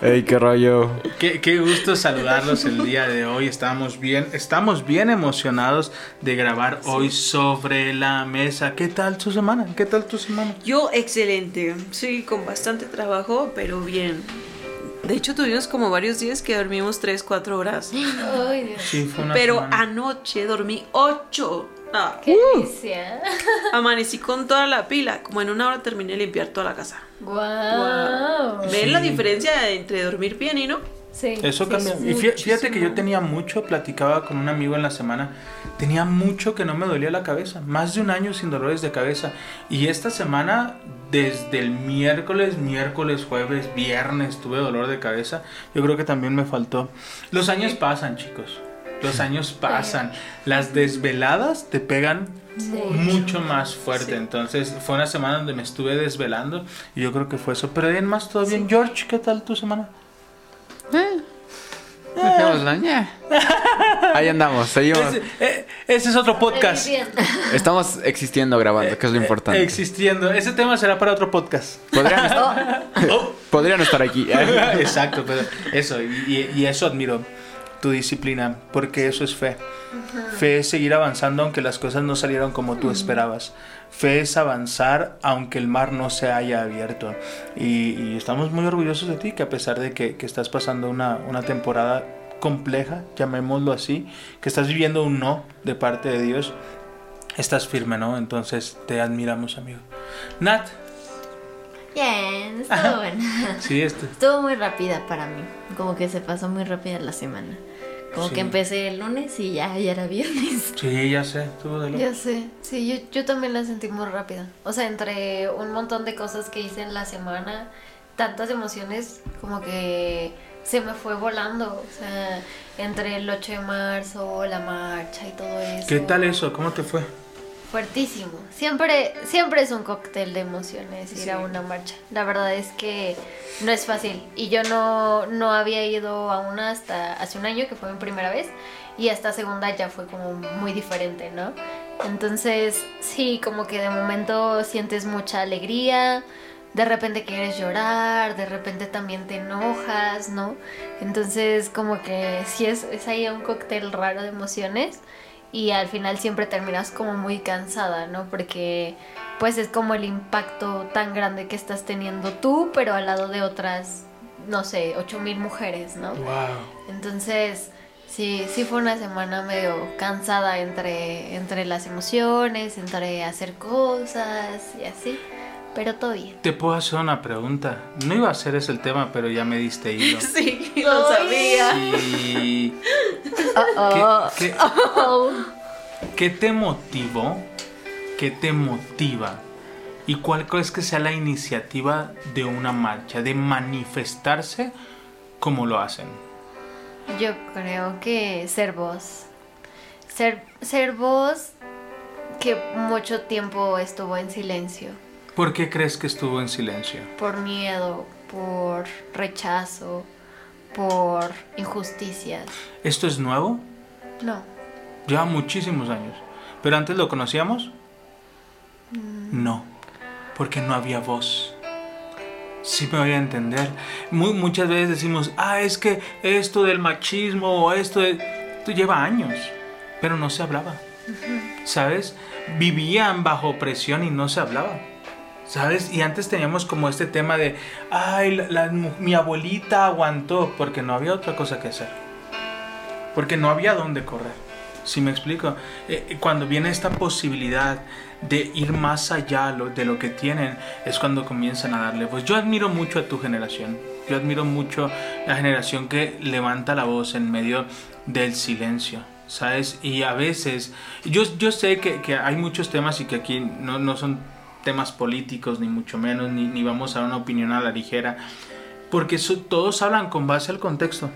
¡Ey, qué rollo! Qué, qué gusto saludarlos el día de hoy. Estamos bien, estamos bien emocionados de grabar hoy sobre la mesa. ¿Qué tal tu semana? ¿Qué tal tu semana? Yo excelente. Sí, con bastante trabajo, pero bien. De hecho, tuvimos como varios días que dormimos 3, 4 horas. Ay, Dios. Sí, fue una Pero semana. anoche dormí 8. Ah, Qué delicia. amanecí con toda la pila. Como en una hora terminé de limpiar toda la casa. Wow. ¿Ven la diferencia entre dormir bien y no? Sí. Eso sí, cambia. sí. Y fí- fíjate que yo tenía mucho, platicaba con un amigo en la semana, tenía mucho que no me dolía la cabeza, más de un año sin dolores de cabeza. Y esta semana, desde el miércoles, miércoles, jueves, viernes, tuve dolor de cabeza. Yo creo que también me faltó. Los años pasan, chicos. Los años pasan. Las desveladas te pegan mucho más fuerte. Entonces fue una semana donde me estuve desvelando y yo creo que fue eso. Pero bien más todo bien. George, ¿qué tal tu semana? Dejémosla, ñe. Ahí andamos, seguimos. Ese, eh, ese es otro podcast. Estamos existiendo grabando, que es lo importante. Existiendo. Ese tema será para otro podcast. Podrían, est- Oh. podrían estar aquí. Exacto, pero eso, y eso admiro tu disciplina, porque eso es fe. Fe es seguir avanzando aunque las cosas no salieron como tú esperabas. Fe es avanzar aunque el mar no se haya abierto. Y, y estamos muy orgullosos de ti, que a pesar de que, que estás pasando una, una temporada compleja, llamémoslo así, que estás viviendo un no de parte de Dios, estás firme, ¿no? Entonces te admiramos, amigo. Nat, Bien, estuvo bueno. sí, este. Estuvo muy rápida para mí. Como que se pasó muy rápida la semana. Como Sí. que empecé el lunes y ya, ya era viernes. Sí, ya sé, de. Ya sé, sí, yo, yo también la sentí muy rápida. O sea, entre un montón de cosas que hice en la semana, tantas emociones, como que se me fue volando. O sea, entre el 8 de marzo, la marcha y todo eso. ¿Qué tal eso? ¿Cómo te fue? Fuertísimo. Siempre, siempre es un cóctel de emociones ir a una marcha. La verdad es que no es fácil. Y yo no, no había ido a una hasta hace un año, que fue mi primera vez. Y esta segunda ya fue como muy diferente, ¿no? Entonces, sí, como que de momento sientes mucha alegría. De repente quieres llorar, de repente también te enojas, ¿no? Entonces, como que sí es, es ahí un cóctel raro de emociones y al final siempre terminas como muy cansada, ¿no? Porque pues es como el impacto tan grande que estás teniendo tú, pero al lado de otras, no sé, ocho mil mujeres, ¿no? Wow. Entonces, sí, sí fue una semana medio cansada entre, entre las emociones, entre hacer cosas y así, pero todo bien. Te puedo hacer una pregunta. No iba a ser ese el tema, pero ya me diste hilo. Sí, lo sabía. Y... Oh, ¿Qué, qué, qué te motivó? ¿Qué te motiva? ¿Y cuál crees que sea la iniciativa de una marcha? De manifestarse como lo hacen. Yo creo que ser voz. Ser, ser voz que mucho tiempo estuvo en silencio. ¿Por qué crees que estuvo en silencio? Por miedo, por rechazo, por injusticias. ¿Esto es nuevo? No. Lleva muchísimos años. ¿Pero antes lo conocíamos? No, porque no había voz. Sí me voy a entender. Muy, muchas veces decimos, ah, es que esto del machismo o esto, de... esto lleva años, pero no se hablaba. ¿Sabes? Vivían bajo presión y no se hablaba. ¿Sabes? Y antes teníamos como este tema de, ay, la- mi abuelita aguantó porque no había otra cosa que hacer. Porque no había dónde correr. ¿Sí me explico? Eh, cuando viene esta posibilidad de ir más allá de lo que tienen, es cuando comienzan a darle voz. Yo admiro mucho a tu generación. Yo admiro mucho la generación que levanta la voz en medio del silencio. ¿Sabes? Y a veces, yo, yo sé que, que hay muchos temas y que aquí no, no son temas políticos, ni mucho menos, ni, vamos a dar una opinión a la ligera, porque eso- todos hablan con base al contexto.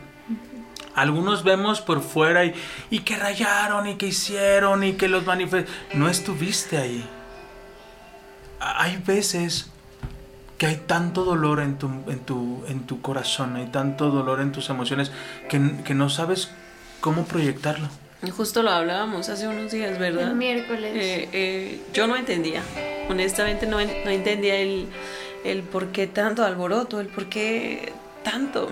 Algunos vemos por fuera y, que rayaron y que hicieron y que los manifestaron. No estuviste ahí. Hay veces que hay tanto dolor en tu, en tu, en tu corazón, hay tanto dolor en tus emociones que no sabes cómo proyectarlo. Justo lo hablábamos hace unos días, ¿verdad? El miércoles. Eh, eh, yo no entendía, honestamente no, no entendía el, el por qué tanto alboroto, el por qué tanto.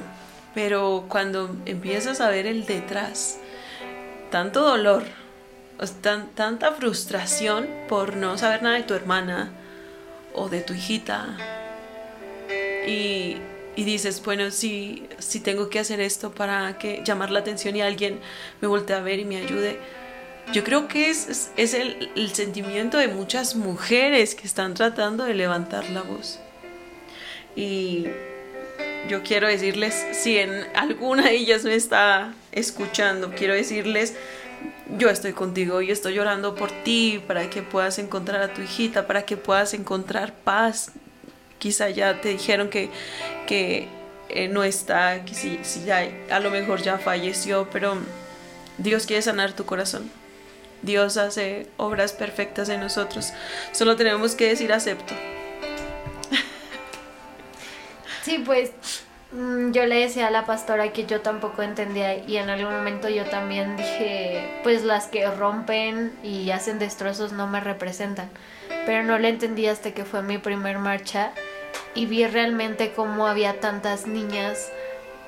Pero cuando empiezas a ver el detrás, tanto dolor, o tan- tanta frustración por no saber nada de tu hermana o de tu hijita, y, y dices, bueno, si, si tengo que hacer esto para que llamar la atención y alguien me voltee a ver y me ayude. Yo creo que es, es, el, el sentimiento de muchas mujeres que están tratando de levantar la voz. Y yo quiero decirles, si en alguna de ellas me está escuchando, quiero decirles, yo estoy contigo y estoy llorando por ti para que puedas encontrar a tu hijita, para que puedas encontrar paz. Quizá ya te dijeron que, que eh, no está, que si, si ya, a lo mejor ya falleció, pero Dios quiere sanar tu corazón. Dios hace obras perfectas en nosotros. Solo tenemos que decir acepto. Sí, pues mm, yo le decía a la pastora que yo tampoco entendía y en algún momento yo también dije, pues las que rompen y hacen destrozos no me representan. Pero no le entendí hasta que fue mi primer marcha y vi realmente cómo había tantas niñas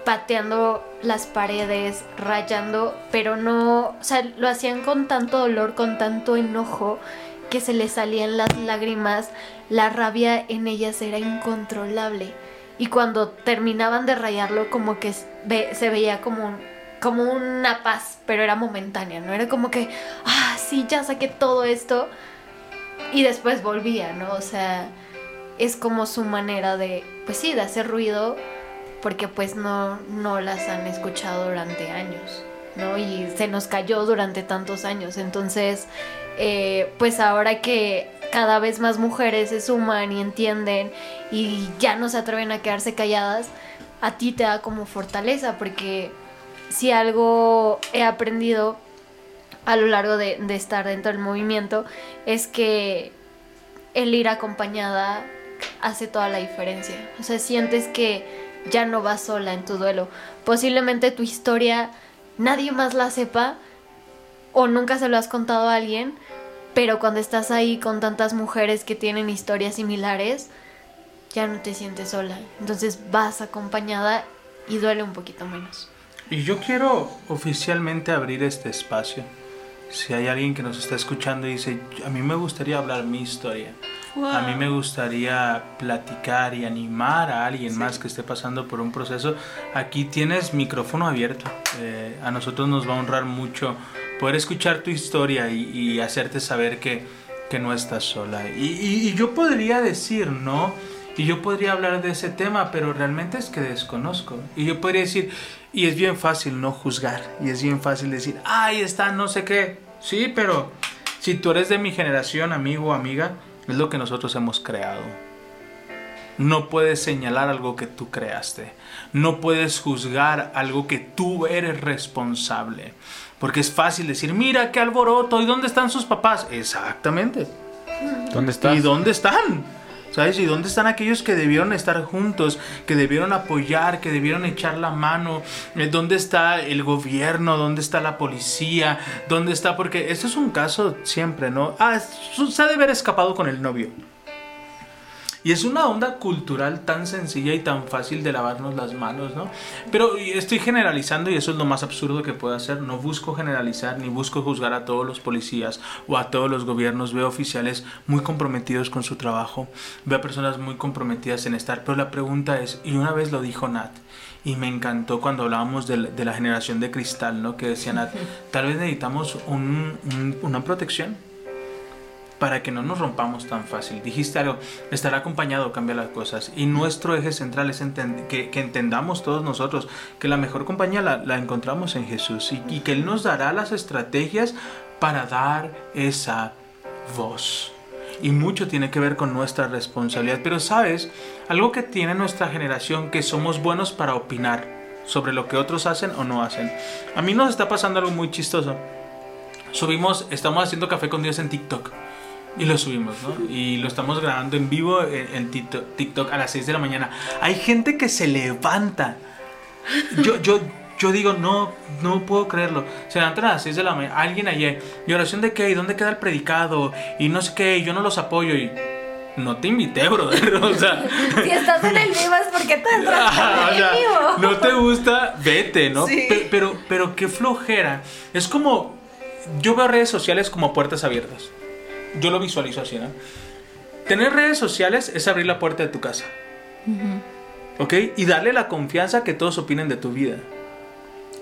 pateando las paredes, rayando, pero no, o sea, lo hacían con tanto dolor, con tanto enojo, que se les salían las lágrimas, la rabia en ellas era incontrolable. Y cuando terminaban de rayarlo, como que se veía como, un- como una paz, pero era momentánea, ¿no? Era como que, ah, sí, ya saqué todo esto. Y después volvía, ¿no? O sea, es como su manera de, pues sí, de hacer ruido, porque pues no, no las han escuchado durante años, ¿no? Y se nos cayó durante tantos años. Entonces, eh, pues ahora que cada vez más mujeres se suman y entienden y ya no se atreven a quedarse calladas, a ti te da como fortaleza, porque si algo he aprendido a lo largo de, de estar dentro del movimiento es que el ir acompañada hace toda la diferencia. O sea, sientes que ya no vas sola en tu duelo. Posiblemente tu historia nadie más la sepa o nunca se lo has contado a alguien, pero cuando estás ahí con tantas mujeres que tienen historias similares, ya no te sientes sola. Entonces vas acompañada y duele un poquito menos. Y yo quiero oficialmente abrir este espacio. Si hay alguien que nos está escuchando y dice, a mí me gustaría hablar mi historia. A mí me gustaría platicar y animar a alguien más que esté pasando por un proceso. Aquí tienes micrófono abierto. Eh, a nosotros nos va a honrar mucho poder escuchar tu historia y, y hacerte saber que, que no estás sola. Y, y- y yo podría decir, ¿no? Y yo podría hablar de ese tema, pero realmente es que desconozco. Y yo podría decir, y es bien fácil no juzgar. Y es bien fácil decir, ahí está, no sé qué. Sí, pero si tú eres de mi generación, amigo o amiga, es lo que nosotros hemos creado. No puedes señalar algo que tú creaste. No puedes juzgar algo que tú eres responsable. Porque es fácil decir, mira qué alboroto, ¿y dónde están sus papás? Exactamente. ¿Dónde estás? ¿Y dónde están? ¿Sabes? ¿Y dónde están aquellos que debieron estar juntos, que debieron apoyar, que debieron echar la mano? Eh, ¿Dónde está el gobierno? ¿Dónde está la policía? ¿Dónde está? Porque eso es un caso siempre, ¿no? Ah, se ha de haber escapado con el novio. Y es una onda cultural tan sencilla y tan fácil de lavarnos las manos, ¿no? Pero estoy generalizando y eso es lo más absurdo que puedo hacer. No busco generalizar ni busco juzgar a todos los policías o a todos los gobiernos. Veo oficiales muy comprometidos con su trabajo. Veo personas muy comprometidas en estar. Pero la pregunta es, y una vez lo dijo Nat, y me encantó cuando hablábamos de, la- de la generación de cristal, ¿no? Que decía Nat, tal vez necesitamos un- un- una protección para que no nos rompamos tan fácil. Dijiste algo, estar acompañado cambia las cosas. Y nuestro eje central es que, entendamos todos nosotros que la mejor compañía la, la encontramos en Jesús y, y que Él nos dará las estrategias para dar esa voz. Y mucho tiene que ver con nuestra responsabilidad. Pero sabes, algo que tiene nuestra generación, que somos buenos para opinar. sobre lo que otros hacen o no hacen. A mí nos está pasando algo muy chistoso. Subimos, estamos haciendo café con Dios en TikTok. Y lo subimos, ¿no? Y lo estamos grabando en vivo en, TikTok, a las 6 de la mañana. Hay gente que se levanta. Yo, yo, yo digo, no, no puedo creerlo. Se levantan a las 6 de la mañana. Alguien ayer. ¿Y oración de qué? ¿Y dónde queda el predicado? Y no sé qué. y Yo no los apoyo. Y no te invité, brother. O sea, Si estás en el vivo es porque te o entraste en sea, vivo. no te gusta, vete, ¿no? Sí. Pe- Pero, pero qué flojera. Es como. Yo veo redes sociales como puertas abiertas. Yo lo visualizo así, ¿no? Tener redes sociales es abrir la puerta de tu casa. ¿Ok? Y darle la confianza que todos opinen de tu vida.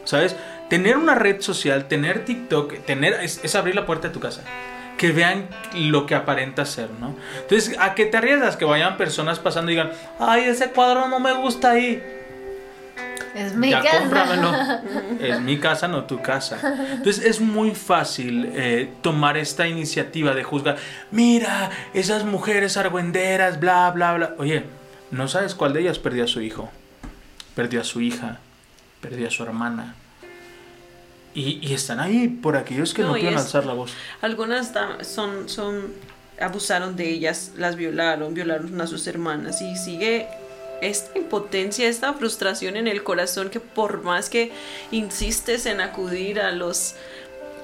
¿Sabes? Tener una red social, tener TikTok, tener, es, es abrir la puerta de tu casa. Que vean lo que aparenta ser, ¿no? Entonces, ¿a qué te arriesgas? Que vayan personas pasando y digan, ay, ese cuadro no me gusta ahí. Es mi ya casa. cómpramelo. es mi casa, no tu casa. Entonces es muy fácil eh, tomar esta iniciativa de juzgar. Mira, esas mujeres argüenderas, bla, bla, bla. Oye, no sabes cuál de ellas perdió a su hijo. Perdió a su hija. Perdió a su hermana. Y, y están ahí por aquellos que no, No, quieren es- alzar la voz. Algunas son, son, abusaron de ellas, las violaron, violaron a sus hermanas y sigue esta impotencia, esta frustración en el corazón que por más que insistes en acudir a los,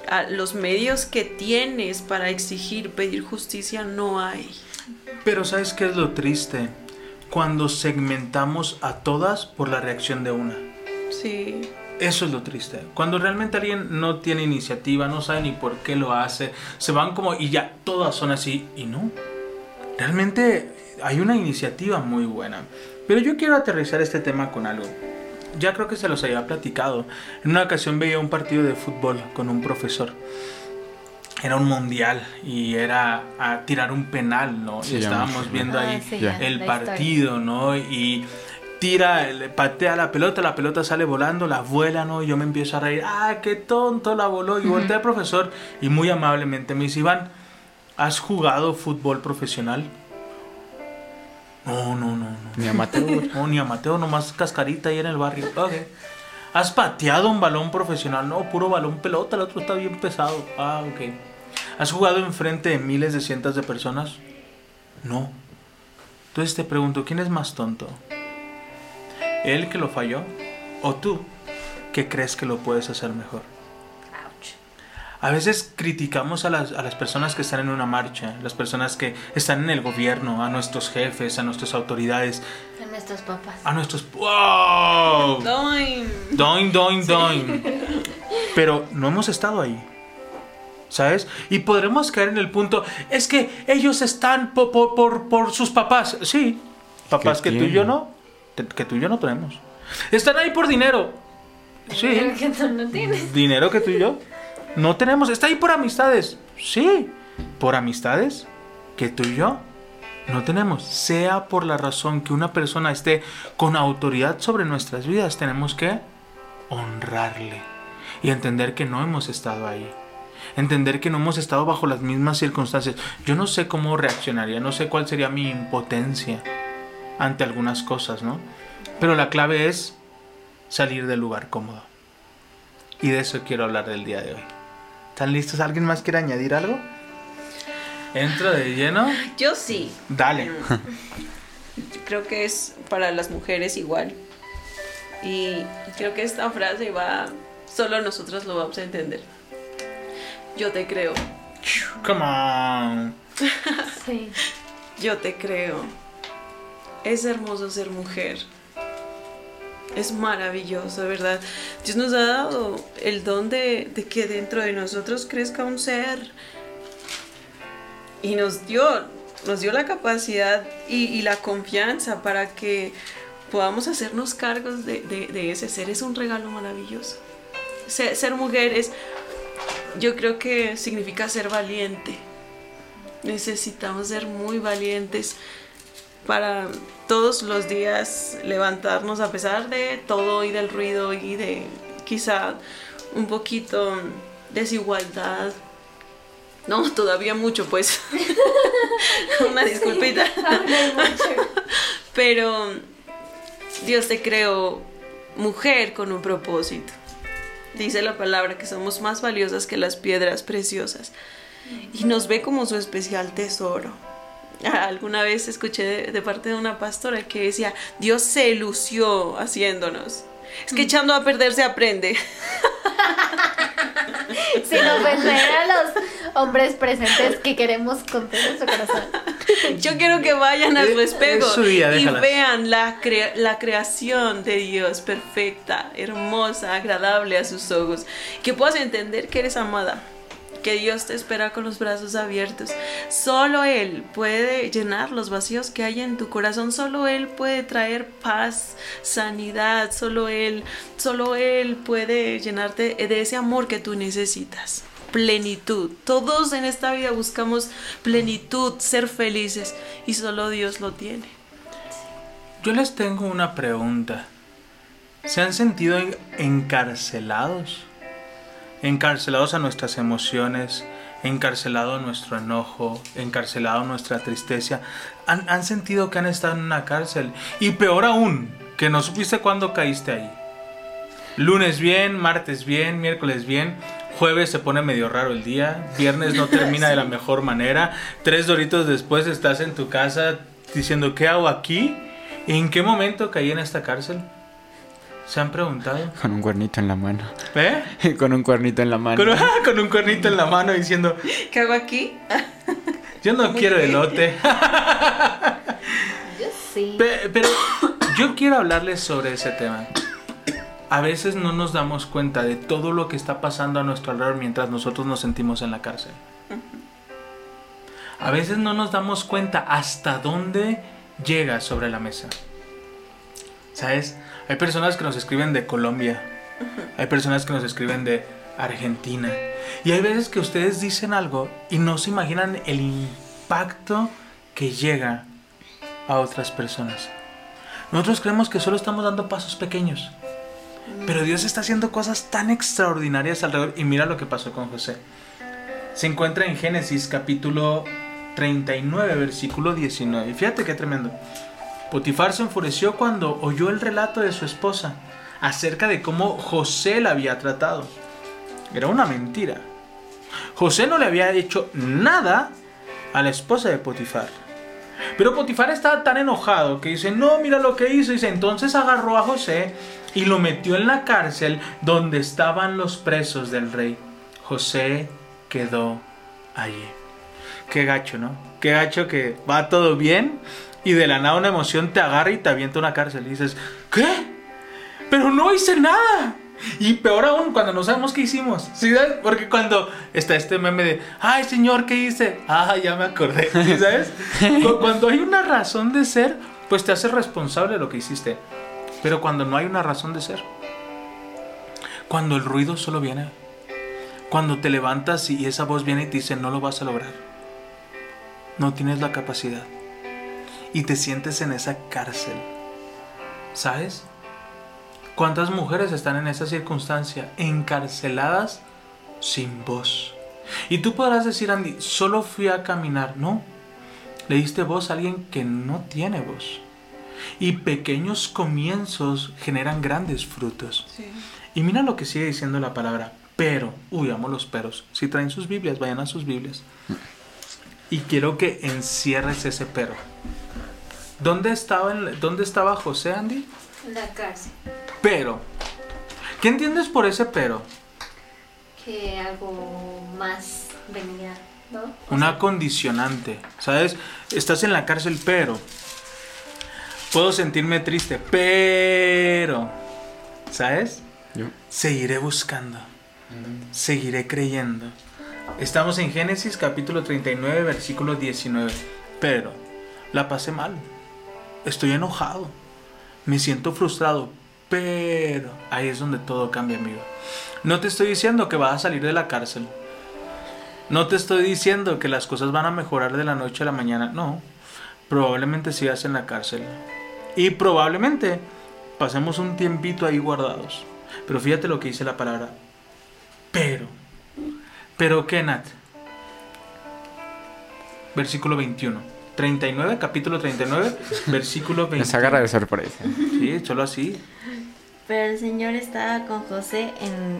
a los medios que tienes para exigir, pedir justicia, no hay. Pero ¿sabes qué es lo triste? Cuando segmentamos a todas por la reacción de una. Sí. Eso es lo triste. Cuando realmente alguien no tiene iniciativa, no sabe ni por qué lo hace, se van como y ya todas son así y no. Realmente hay una iniciativa muy buena. Pero yo quiero aterrizar este tema con algo. Ya creo que se los había platicado. En una ocasión veía un partido de fútbol con un profesor. Era un mundial y era a tirar un penal, ¿no? Sí, y estábamos viendo ahí Ah, sí, el partido, ¿no? Y tira, patea la pelota, la pelota sale volando, la vuela, ¿no? Y yo me empiezo a reír, ¡ah, qué tonto la voló! Y voltea el profesor y muy amablemente me dice, Iván, ¿has jugado fútbol profesional? No, no, no, no. Ni amateur. No, ni a Mateo, nomás cascarita ahí en el barrio. Ok. ¿Has pateado un balón profesional? No, puro balón pelota, el otro está bien pesado. Ah, ok. ¿Has jugado enfrente de miles de cientos de personas? No. Entonces te pregunto, ¿quién es más tonto? ¿Él que lo falló? ¿O tú que crees que lo puedes hacer mejor? A veces criticamos a las, a las personas que están en una marcha, las personas que están en el gobierno, a nuestros jefes, a nuestras autoridades, A nuestros papás. a nuestros... ¡Wow! Doin. Doin, doin, doin. Pero no hemos estado ahí. ¿Sabes? Y podremos caer en el punto, es que ellos están po- po- por, por sus papás. Sí, papás que ¿Qué tú y yo no, que tú y yo no tenemos. Están ahí por dinero. Sí, Pero que tú no tienes. dinero que tú y yo no tenemos. Está ahí por amistades. Sí, por amistades que tú y yo no tenemos. Sea por la razón que una persona esté con autoridad sobre nuestras vidas, tenemos que honrarle y entender que no hemos estado ahí. Entender que no hemos estado bajo las mismas circunstancias. Yo no sé cómo reaccionaría, no sé cuál sería mi impotencia ante algunas cosas, ¿no? Pero la clave es salir del lugar cómodo. Y de eso quiero hablar del día de hoy. ¿Están listos? ¿Alguien más quiere añadir algo? Entro de lleno. Yo sí. Dale. creo que es para las mujeres igual. Y creo que esta frase va, solo nosotros lo vamos a entender. Yo te creo, Come on. Sí. yo te creo. Es hermoso ser mujer. Es maravilloso, verdad. Dios nos ha dado el don de, que dentro de nosotros crezca un ser. Y nos dio, nos dio la capacidad y, la confianza para que podamos hacernos cargos de ese ser. Es un regalo maravilloso. Ser, ser mujer es, yo creo que significa ser valiente. Necesitamos ser muy valientes para todos los días levantarnos a pesar de todo y del ruido y de quizá un poquito desigualdad. No, todavía mucho, pues. Una disculpita. Pero Dios te creo mujer con un propósito. Dice la palabra que somos más valiosas que las piedras preciosas y nos ve como su especial tesoro. Alguna vez escuché de, de parte de una pastora que decía, Dios se lució haciéndonos. Es que echando a perder se aprende. Sin ofender a los hombres presentes que queremos con todo nuestro corazón. Yo quiero que vayan a su Es- espejo su y vean la, crea- la creación de Dios perfecta, hermosa, agradable a sus ojos. Que puedas entender que eres amada, que Dios te espera con los brazos abiertos. Solo Él puede llenar los vacíos que hay en tu corazón. Solo Él puede traer paz, sanidad. Solo Él, solo Él puede llenarte de ese amor que tú necesitas. Plenitud. Todos en esta vida buscamos plenitud, ser felices y solo Dios lo tiene. Yo les tengo una pregunta. ¿Se han sentido en- encarcelados? Encarcelados a nuestras emociones, encarcelado a nuestro enojo, encarcelado a nuestra tristeza. ¿Han, han sentido que han estado en una cárcel? Y peor aún, que no supiste cuándo caíste ahí. Lunes bien, martes bien, miércoles bien, jueves se pone medio raro el día, viernes no termina de la mejor manera, tres doritos después estás en tu casa diciendo ¿qué hago aquí? ¿En qué momento caí en esta cárcel? ¿Se han preguntado? Con un cuernito en la mano. ¿Eh? Con un cuernito en la mano. Con, con un cuernito en la mano diciendo ¿Qué hago aquí? yo no quiero elote. Yo sí. Pe- Pero yo quiero hablarles sobre ese tema. A veces no nos damos cuenta de todo lo que está pasando a nuestro alrededor mientras nosotros nos sentimos en la cárcel. A veces no nos damos cuenta hasta dónde llega sobre la mesa. ¿Sabes? Hay personas que nos escriben de Colombia. Hay personas que nos escriben de Argentina. Y hay veces que ustedes dicen algo y no se imaginan el impacto que llega a otras personas. Nosotros creemos que solo estamos dando pasos pequeños. Pero Dios está haciendo cosas tan extraordinarias alrededor. Y mira lo que pasó con José. Se encuentra en Génesis capítulo 39, versículo 19. Y fíjate qué tremendo. Potifar se enfureció cuando oyó el relato de su esposa acerca de cómo José la había tratado. Era una mentira. José no le había hecho nada a la esposa de Potifar. Pero Potifar estaba tan enojado que dice, no, mira lo que hizo. Dice, entonces agarró a José y lo metió en la cárcel donde estaban los presos del rey. José quedó allí. Qué gacho, ¿no? Qué gacho que va todo bien y de la nada una emoción te agarra y te avienta a una cárcel. Y dices, ¿qué? Pero no hice nada. Y peor aún cuando no sabemos qué hicimos. ¿Sí sabes? Porque cuando está este meme de, ay señor, ¿qué hice? Ah, ya me acordé. ¿Sí sabes? Cu- Cuando hay una razón de ser, pues te haces responsable de lo que hiciste. Pero cuando no hay una razón de ser, cuando el ruido solo viene, cuando te levantas y esa voz viene y te dice, no lo vas a lograr, no tienes la capacidad, y te sientes en esa cárcel, ¿sabes? ¿Cuántas mujeres están en esa circunstancia encarceladas sin voz? Y tú podrás decir, Andy, solo fui a caminar. No, le diste voz a alguien que no tiene voz. Y pequeños comienzos generan grandes frutos. Y mira lo que sigue diciendo la palabra. Pero, uy, amo los peros. Si traen sus Biblias, vayan a sus Biblias. Y quiero que encierres ese pero. ¿Dónde estaba, el- ¿Dónde estaba José, Andy? La cárcel. Pero. ¿Qué entiendes por ese pero? Que algo más venía, ¿no? O Una condicionante. ¿Sabes? Estás en la cárcel, pero. Puedo sentirme triste, pero. ¿Sabes? Yo. Seguiré buscando. Seguiré creyendo. Estamos en Génesis capítulo 39, versículo 19. Pero la pasé mal. Estoy enojado. Me siento frustrado. Pero ahí es donde todo cambia, amigo. No te estoy diciendo que vas a salir de la cárcel. No te estoy diciendo que las cosas van a mejorar de la noche a la mañana. No. Probablemente sigas en la cárcel. Y probablemente pasemos un tiempito ahí guardados. Pero fíjate lo que dice la palabra. Pero. Pero qué, Nat. Versículo 21. 39, capítulo 39, versículo 21. Nos agarra de sorpresa. Sí, solo así. Pero el Señor estaba con José en,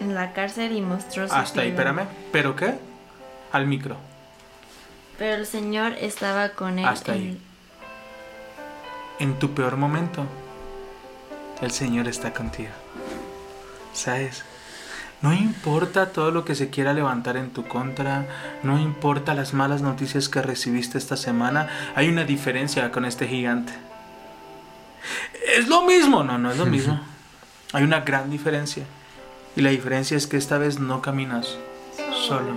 en la cárcel y mostró su Hasta ahí, espérame. ¿Pero qué? Al micro. Pero el Señor estaba con él. Hasta ahí. En tu peor momento, el Señor está contigo. ¿Sabes? No importa todo lo que se quiera levantar en tu contra, no importa las malas noticias que recibiste esta semana, hay una diferencia con este gigante. Es lo mismo, no, no es lo mismo. Hay una gran diferencia. Y la diferencia es que esta vez no caminas solo.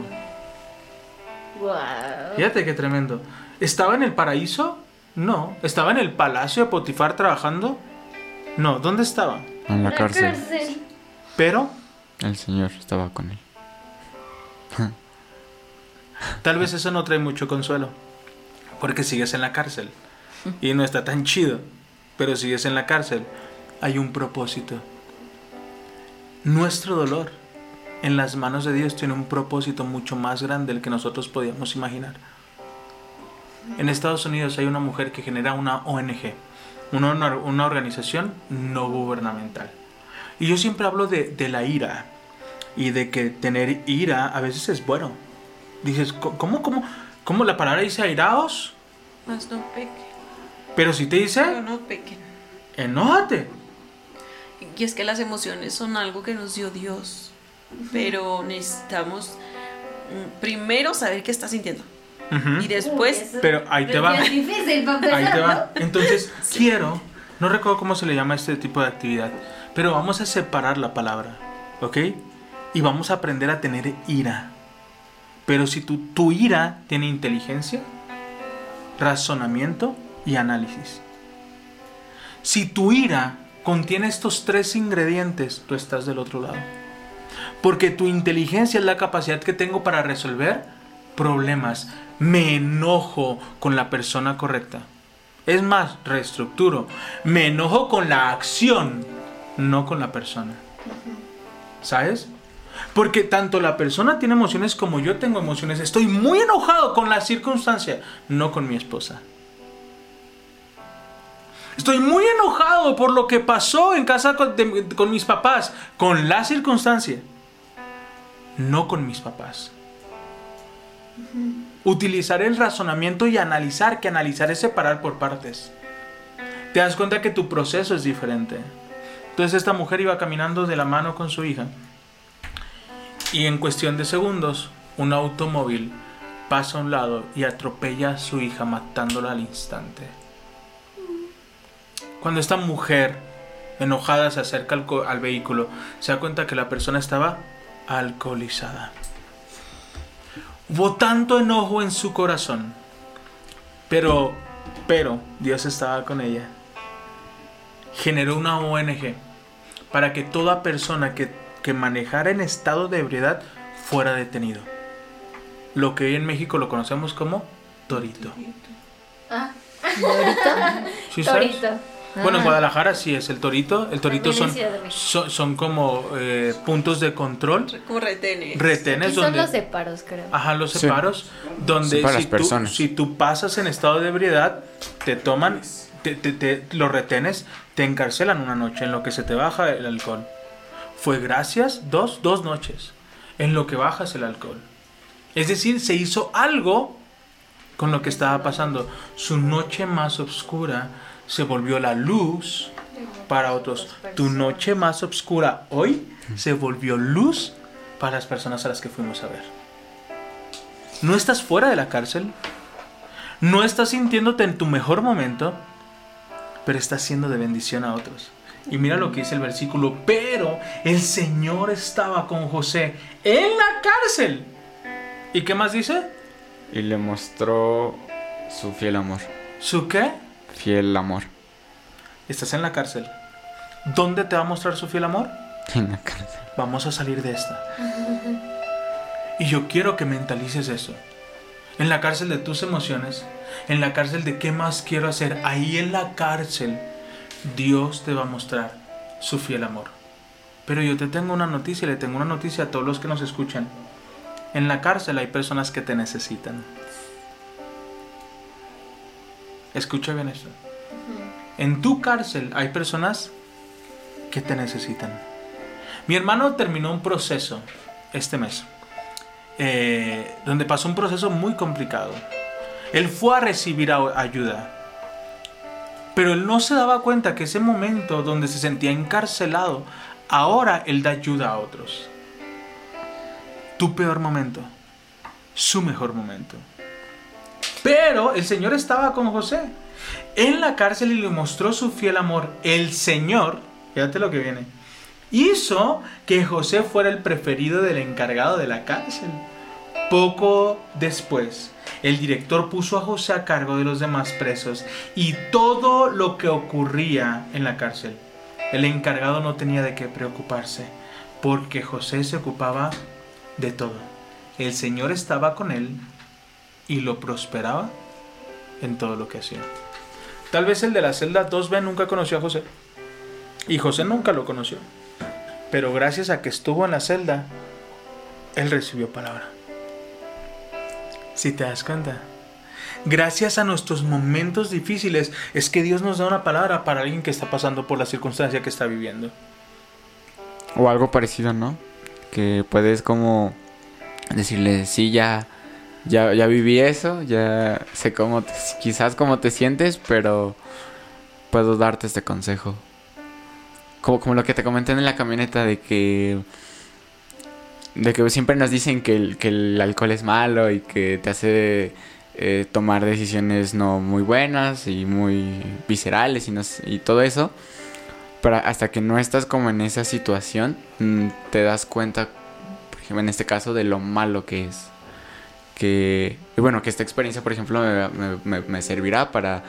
Guau. Fíjate qué tremendo. ¿Estaba en el paraíso? No. ¿Estaba en el palacio de Potifar trabajando? No. ¿Dónde estaba? En la cárcel. Pero El Señor estaba con él. tal vez eso no trae mucho consuelo. Porque sigues en la cárcel. Y no está tan chido. Pero sigues en la cárcel. Hay un propósito. Nuestro dolor en las manos de Dios tiene un propósito mucho más grande del que nosotros podíamos imaginar. En Estados Unidos hay una mujer que genera una ONG, una, una- organización no gubernamental. Y yo siempre hablo de, de la ira y de que tener ira a veces es bueno. Dices, "Co- ¿cómo, cómo, cómo la palabra dice airaos? Más no pequen. Pero si te dice, no pequen. enójate. Y es que las emociones son algo que nos dio Dios. Pero necesitamos mm, primero saber qué estás sintiendo. Ujú. Y después Pero ahí te va. Es difícil Ahí te va. Entonces, quiero, no recuerdo cómo se le llama este tipo de actividad, pero vamos a separar la palabra, ¿ok? Y vamos a aprender a tener ira. Pero si tu, tu ira tiene inteligencia, razonamiento y análisis. Si tu ira contiene estos tres ingredientes, tú estás del otro lado. Porque tu inteligencia es la capacidad que tengo para resolver problemas. Me enojo con la persona correcta. Es más, reestructuro. Me enojo con la acción, no con la persona. ¿Sabes? Porque tanto la persona tiene emociones como yo tengo emociones. Estoy muy enojado con la circunstancia, no con mi esposa. Estoy muy enojado por lo que pasó en casa con, mis papás, con la circunstancia, no con mis papás. Utilizar el razonamiento y analizar, que analizar es separar por partes. Te das cuenta que tu proceso es diferente. Entonces esta mujer iba caminando de la mano con su hija y en cuestión de segundos un automóvil pasa a un lado y atropella a su hija matándola al instante. Cuando esta mujer enojada se acerca al, al vehículo, se da cuenta que la persona estaba alcoholizada. Hubo tanto enojo en su corazón, pero, pero Dios estaba con ella. Generó una ONG para que toda persona que, que manejara en estado de ebriedad fuera detenido. Lo que hoy en México lo conocemos como torito. Ah, ¿Sí sabes? Torito. Bueno, en Ah. Guadalajara sí es el torito. El torito son, son, son como eh, puntos de control, como retenes. retenes Aquí son donde... los separos, creo. Ajá, los Sí. separos, donde Separas si tú, personas. si tú pasas en estado de ebriedad, te toman, te, te, te- lo retenes, te encarcelan una noche en lo que se te baja el alcohol. Fue gracias, dos, dos noches, en lo que bajas el alcohol. Es decir, se hizo algo con lo que estaba pasando. Su noche más oscura se volvió la luz para otros. Tu noche más oscura hoy se volvió luz para las personas a las que fuimos a ver. No estás fuera de la cárcel. No estás sintiéndote en tu mejor momento. Pero estás siendo de bendición a otros. Y mira lo que dice el versículo. Pero el Señor estaba con José en la cárcel. ¿Y qué más dice? Y le mostró su fiel amor. ¿Su qué? Fiel amor. Estás en la cárcel. ¿Dónde te va a mostrar su fiel amor? En la cárcel. Vamos a salir de esta. Y yo quiero que mentalices eso. En la cárcel de tus emociones, en la cárcel de qué más quiero hacer, ahí en la cárcel Dios te va a mostrar su fiel amor. Pero yo te tengo una noticia, le tengo una noticia a todos los que nos escuchan. En la cárcel hay personas que te necesitan. Escucha bien esto. En tu cárcel hay personas que te necesitan. Mi hermano terminó un proceso este mes, eh, donde pasó un proceso muy complicado. Él fue a recibir ayuda, pero él no se daba cuenta que ese momento donde se sentía encarcelado, ahora él da ayuda a otros. Tu peor momento, su mejor momento. Pero el Señor estaba con José en la cárcel y le mostró su fiel amor. El Señor, fíjate lo que viene, hizo que José fuera el preferido del encargado de la cárcel. Poco después, el director puso a José a cargo de los demás presos y todo lo que ocurría en la cárcel. El encargado no tenía de qué preocuparse, porque José se ocupaba de todo. El Señor estaba con él y lo prosperaba en todo lo que hacía. Tal vez el de la celda 2B nunca conoció a José. Y José nunca lo conoció. Pero gracias a que estuvo en la celda, él recibió palabra. Si te das cuenta, gracias a nuestros momentos difíciles es que Dios nos da una palabra para alguien que está pasando por la circunstancia que está viviendo. O algo parecido, ¿no? Que puedes como decirle, sí, ya, ya, ya viví eso, ya sé cómo, te- quizás cómo te sientes, pero puedo darte este consejo. Como, como lo que te comenté en la camioneta de que... De que siempre nos dicen que el, que el alcohol es malo y que te hace eh, tomar decisiones no muy buenas y muy viscerales y, no y todo eso. Pero hasta que no estás como en esa situación, mm, te das cuenta, por ejemplo, en este caso, de lo malo que es. Que, bueno, que esta experiencia, por ejemplo, me- me servirá para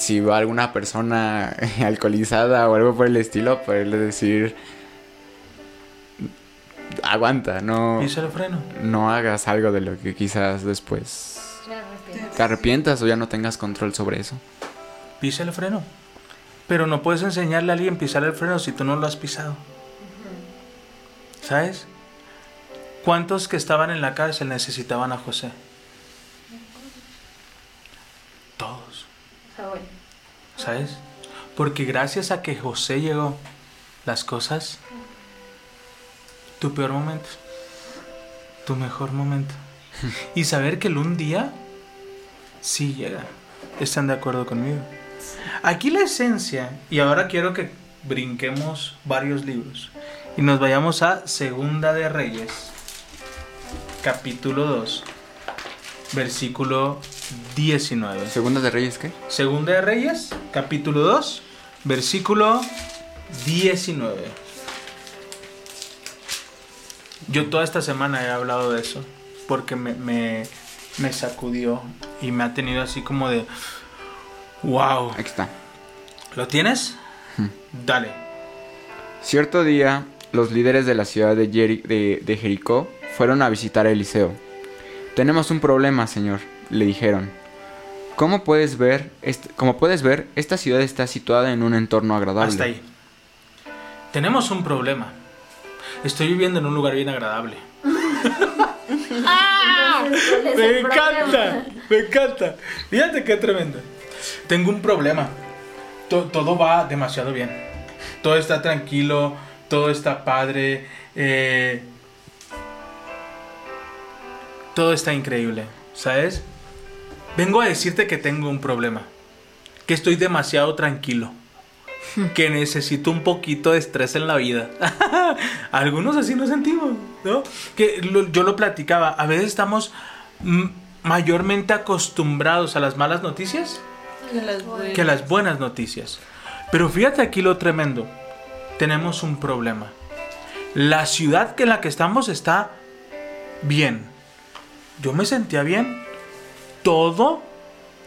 si veo a alguna persona alcoholizada o algo por el estilo, poderle decir, aguanta, no, Pisa el freno. no hagas algo de lo que quizás después te arrepientas o ya no tengas control sobre eso. Pisa el freno. Pero no puedes enseñarle a alguien a pisar el freno si tú no lo has pisado. ¿Sabes? ¿Cuántos que estaban en la cárcel necesitaban a José? Todos. Ah, bueno. ¿Sabes? Porque gracias a que José llegó, las cosas, tu peor momento, tu mejor momento. Y saber que el un día sí llega. ¿Están de acuerdo conmigo? Aquí la esencia, y ahora quiero que brinquemos varios libros y nos vayamos a Segunda de Reyes, capítulo 2, versículo 19. ¿Segunda de Reyes qué? Segunda de Reyes, capítulo 2, versículo 19. Yo toda esta semana he hablado de eso, porque me, me, me sacudió y me ha tenido así como de, wow. Aquí está. ¿Lo tienes? Dale. Cierto día, los líderes de la ciudad de, Jeri- de- de Jericó fueron a visitar a Eliseo. Tenemos un problema, señor, le dijeron. ¿Cómo puedes ver, como puedes ver, esta ciudad está situada en un entorno agradable. Hasta ahí. Tenemos un problema. Estoy viviendo en un lugar bien agradable. ¿Cuál es Me encanta, me encanta. Fíjate qué tremendo. Tengo un problema. To- todo va demasiado bien. Todo está tranquilo, todo está padre. eh, todo está increíble, ¿sabes? Vengo a decirte que tengo un problema. Que estoy demasiado tranquilo. Que necesito un poquito de estrés en la vida. Algunos así nos sentimos, ¿no? Que lo- yo lo platicaba. A veces estamos mayormente acostumbrados a las malas noticias Que las buenas. que a las buenas noticias. Pero fíjate aquí lo tremendo. Tenemos un problema. La ciudad que en la que estamos está bien. Yo me sentía bien. Todo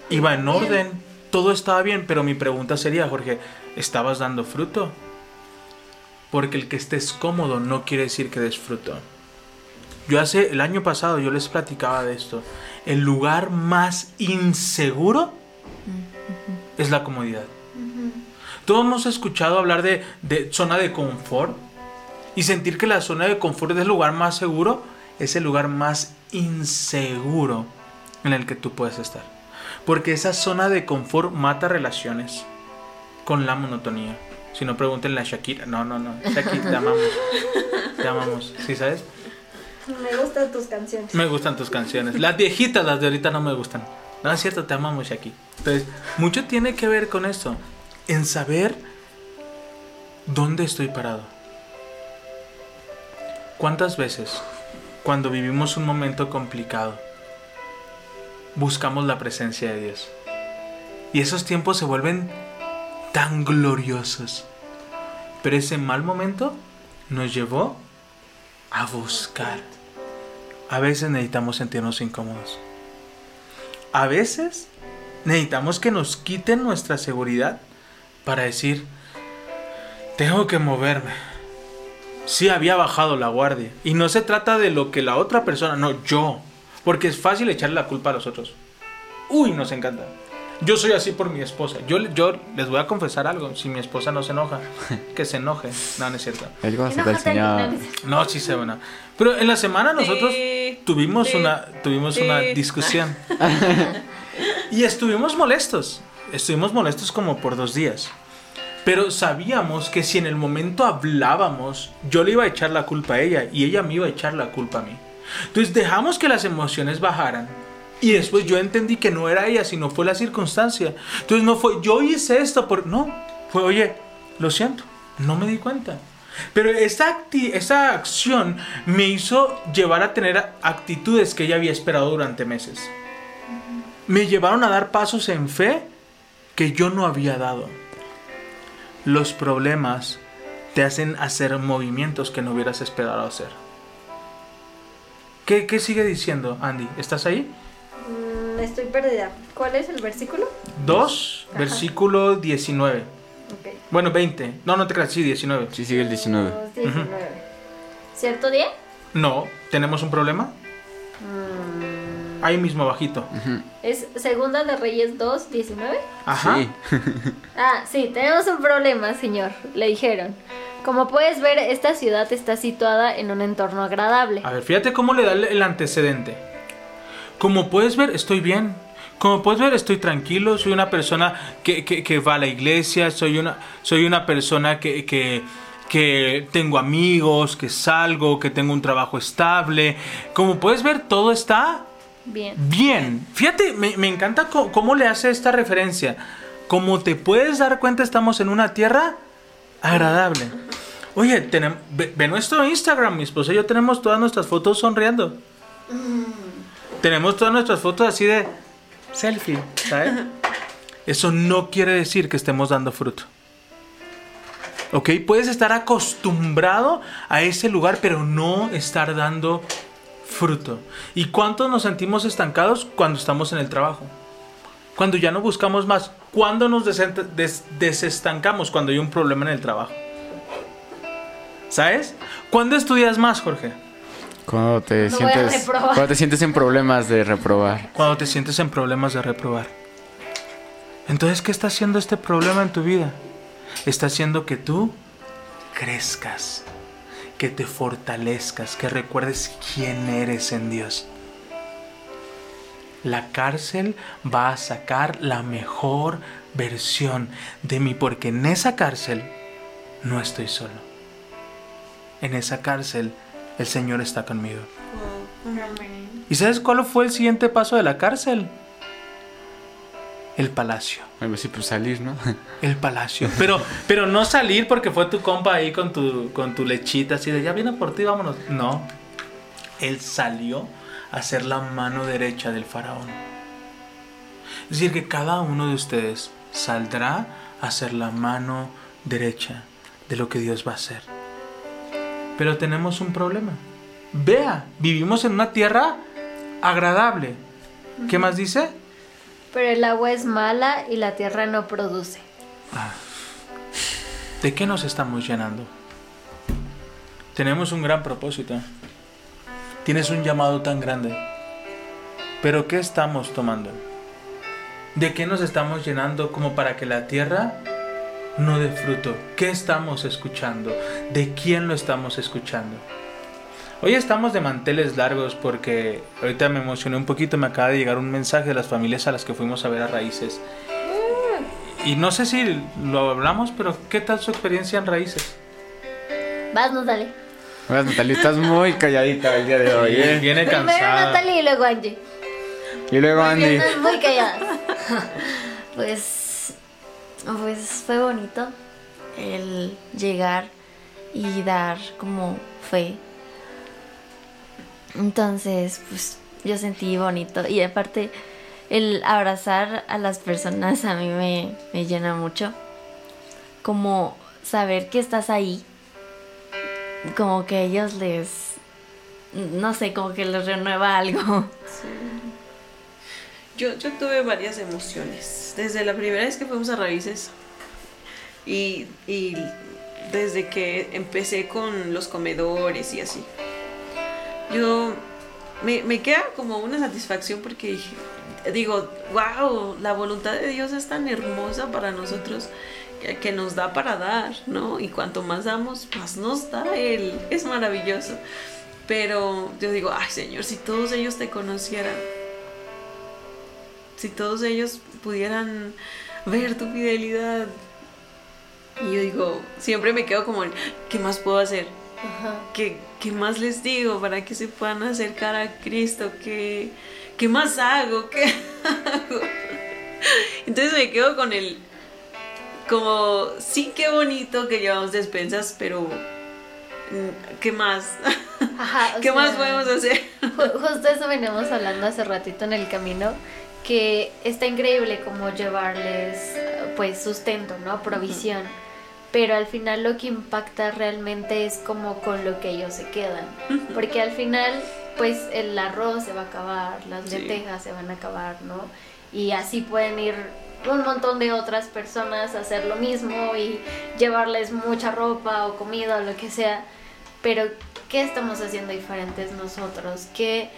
iba en orden. Todo estaba bien. Pero mi pregunta sería, Jorge, ¿estabas dando fruto? Porque el que estés cómodo no quiere decir que des fruto. Yo hace el año pasado yo les platicaba de esto. El lugar más inseguro es la comodidad. Todos hemos escuchado hablar de, de zona de confort y sentir que la zona de confort es el lugar más seguro, es el lugar más inseguro en el que tú puedes estar. Porque esa zona de confort mata relaciones con la monotonía. Si no, pregúntenle a Shakira. No, no, no. Shakira, te amamos. Te amamos. ¿Sí sabes? Me gustan tus canciones. Me gustan tus canciones. Las viejitas, las de ahorita no me gustan. No, es cierto, te amamos, Shakira. Entonces, mucho tiene que ver con esto. En saber dónde estoy parado. ¿Cuántas veces, cuando vivimos un momento complicado, buscamos la presencia de Dios? Y esos tiempos se vuelven tan gloriosos. Pero ese mal momento nos llevó a buscar. A veces necesitamos sentirnos incómodos. A veces necesitamos que nos quiten nuestra seguridad para decir, tengo que moverme. Sí había bajado la guardia. Y no se trata de lo que la otra persona, no, yo. Porque es fácil echarle la culpa a los otros. Uy, nos encanta. Yo soy así por mi esposa. Yo, yo les voy a confesar algo. Si mi esposa no se enoja, que se enoje. No, no es cierto. No, sí se van Pero en la semana nosotros Sí, tuvimos sí, una tuvimos una discusión. y estuvimos molestos. Estuvimos molestos como por dos días. Pero sabíamos que si en el momento hablábamos, yo le iba a echar la culpa a ella y ella me iba a echar la culpa a mí. Entonces dejamos que las emociones bajaran. Y después yo entendí que no era ella, sino fue la circunstancia. Entonces no fue, yo hice esto por... No, fue, oye, lo siento, no me di cuenta. Pero esa, esa acción me hizo llevar a tener actitudes que ella había esperado durante meses. Me llevaron a dar pasos en fe que yo no había dado. Los problemas te hacen hacer movimientos que no hubieras esperado hacer. ¿Qué, qué sigue diciendo, Andy? ¿Estás ahí? Mm, estoy perdida. ¿Cuál es el versículo? 2, Ajá. versículo 19. Ok. Bueno, 20. No, no te creas, sí, 19. Sí, sigue el 19. Dos, 19. ¿Cierto día? No, ¿tenemos un problema? Ahí mismo, bajito. ¿Es Segunda de Reyes 2, 19? Ajá. Sí. Ah, sí, tenemos un problema, señor, le dijeron. Como puedes ver, esta ciudad está situada en un entorno agradable. A ver, fíjate cómo le da el- el antecedente. Como puedes ver, estoy bien. Como puedes ver, estoy tranquilo. Soy una persona que, que- que va a la iglesia. Soy una, soy una persona que, que, que tengo amigos, que salgo, que tengo un trabajo estable. Como puedes ver, todo está Bien. bien. Fíjate, me, me encanta cómo le hace esta referencia. Como te puedes dar cuenta, estamos en una tierra agradable. Oye, tenem- ve, ve nuestro Instagram, mi esposa y yo tenemos todas nuestras fotos sonriendo. Tenemos todas nuestras fotos así de selfie, ¿sabes? Eso no quiere decir que estemos dando fruto. ¿Ok? Puedes estar acostumbrado a ese lugar, pero no estar dando fruto. ¿Y cuántos nos sentimos estancados cuando estamos en el trabajo? Cuando ya no buscamos más. ¿Cuándo nos des- desestancamos? Cuando hay un problema en el trabajo. ¿Sabes? ¿Cuándo estudias más, Jorge? Cuando te No sientes cuando te sientes en problemas de reprobar. Cuando te sientes en problemas de reprobar. Entonces, ¿qué está haciendo este problema en tu vida? Está haciendo que tú crezcas, que te fortalezcas, que recuerdes quién eres en Dios. La cárcel va a sacar la mejor versión de mí, porque en esa cárcel no estoy solo. En esa cárcel el Señor está conmigo. ¿Y sabes cuál fue el siguiente paso de la cárcel? El palacio. Bueno, sí, pues salir, ¿no? El palacio. Pero, pero no salir porque fue tu compa ahí con tu, con tu lechita así de ya viene por ti, vámonos. No. Él salió a ser la mano derecha del faraón. Es decir, que cada uno de ustedes saldrá a ser la mano derecha de lo que Dios va a hacer. Pero tenemos un problema. Vea, vivimos en una tierra agradable. ¿Qué más dice? Pero el agua es mala y la tierra no produce. ¿De qué nos estamos llenando? Tenemos un gran propósito. Tienes un llamado tan grande. Pero ¿qué estamos tomando? ¿De qué nos estamos llenando como para que la tierra no dé fruto? ¿Qué estamos escuchando? ¿De quién lo estamos escuchando? Hoy estamos de manteles largos porque ahorita me emocioné un poquito, me acaba de llegar un mensaje de las familias a las que fuimos a ver a Raíces. Y no sé si lo hablamos, pero ¿qué tal su experiencia en raíces? Vas, Natalie. Bueno, Natalia, estás muy calladita el día de hoy, ¿eh? Viene Primero cansada. Natalie y luego Angie. Y luego Andy. Muy calladas. Pues, pues fue bonito el llegar y dar como fe. Entonces, pues yo sentí bonito y aparte el abrazar a las personas a mí me, me llena mucho. Como saber que estás ahí, como que ellos les, no sé, como que les renueva algo. Yo, yo tuve varias emociones. Desde la primera vez que fuimos a Raíces y, y desde que empecé con los comedores y así. Yo me, me queda como una satisfacción porque dije- digo, wow, la voluntad de Dios es tan hermosa para nosotros que, que nos da para dar, ¿no? Y cuanto más damos, más nos da Él. Es maravilloso. Pero yo digo, ay Señor, si todos ellos te conocieran, si todos ellos pudieran ver tu fidelidad. Y yo digo, siempre me quedo como, ¿qué más puedo hacer? Ajá. ¿Qué, qué más les digo para que se puedan acercar a Cristo? ¿Qué, qué más hago? ¿Qué hago? Entonces me quedo con el, como, sí, qué bonito que llevamos despensas, pero mm, ¿qué más? Ajá, ¿Qué más podemos hacer? Ju- Justo eso veníamos hablando hace ratito en el camino, que está increíble como llevarles pues sustento, ¿no? Provisión. Pero al final lo que impacta realmente es como con lo que ellos se quedan. Porque al final pues el arroz se va a acabar, las Sí. lentejas se van a acabar, ¿no? Y así pueden ir un montón de otras personas a hacer lo mismo y llevarles mucha ropa o comida o lo que sea. Pero, ¿qué estamos haciendo diferentes nosotros? ¿Qué,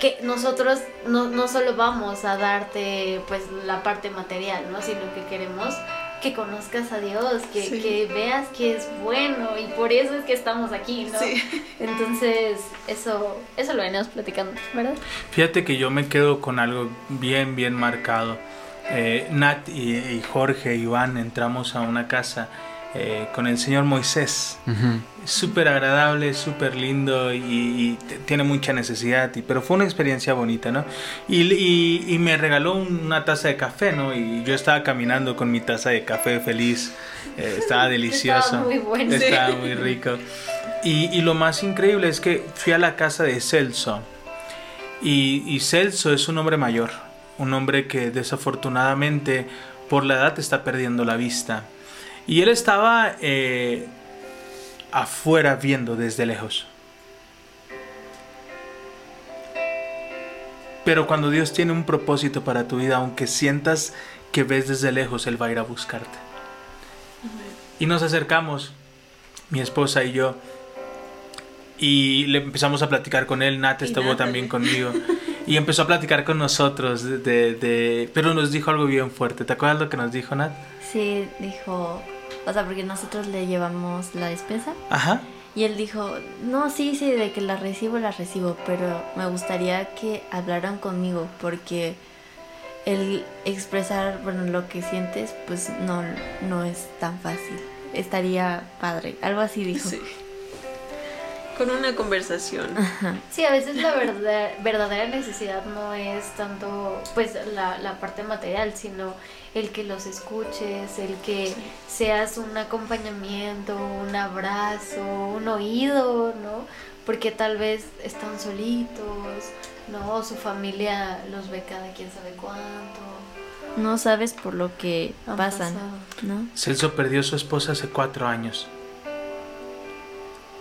qué nosotros no, no solo vamos a darte pues la parte material, ¿no? Sino que queremos que conozcas a Dios, que, Sí. que veas que es bueno y por eso es que estamos aquí, ¿no? Sí. Entonces, eso, eso lo venimos platicando, ¿verdad? Fíjate que yo me quedo con algo bien, bien marcado. Eh, Nat y, y Jorge, Iván, entramos a una casa eh, con el señor Moisés. Ujú. Súper agradable, súper lindo y, tiene mucha necesidad, y, pero fue una experiencia bonita, ¿no? Y, y- y me regaló una taza de café, ¿no? Y yo estaba caminando con mi taza de café feliz, eh, estaba delicioso. Estaba muy bueno. Estaba Sí. muy rico. Y, lo más increíble es que fui a la casa de Celso. Y Celso es un hombre mayor, un hombre que desafortunadamente por la edad está perdiendo la vista. Y él estaba eh, afuera viendo desde lejos. Pero cuando Dios tiene un propósito para tu vida, aunque sientas que ves desde lejos, Él va a ir a buscarte. Y nos acercamos, mi esposa y yo, y le empezamos a platicar con él. Nat estuvo también también. conmigo. Y empezó a platicar con nosotros, de, de- de- pero nos dijo algo bien fuerte. ¿Te acuerdas lo que nos dijo Nat? Sí, dijo, o sea, porque nosotros le llevamos la despensa Ajá. y él dijo, no, sí, sí, de que la recibo, la recibo, pero me gustaría que hablaran conmigo porque el expresar, bueno, lo que sientes, pues no, no es tan fácil. Estaría padre, algo así dijo. Sí. Con una conversación. Sí, a veces la verdad, verdadera necesidad no es tanto pues la, la parte material, sino el que los escuches, el que seas un acompañamiento, un abrazo, un oído, ¿no? Porque tal vez están solitos, ¿no? Su familia los ve cada quien sabe cuánto. No sabes por lo que Han pasan, pasado. ¿no? Celso perdió a su esposa hace cuatro años.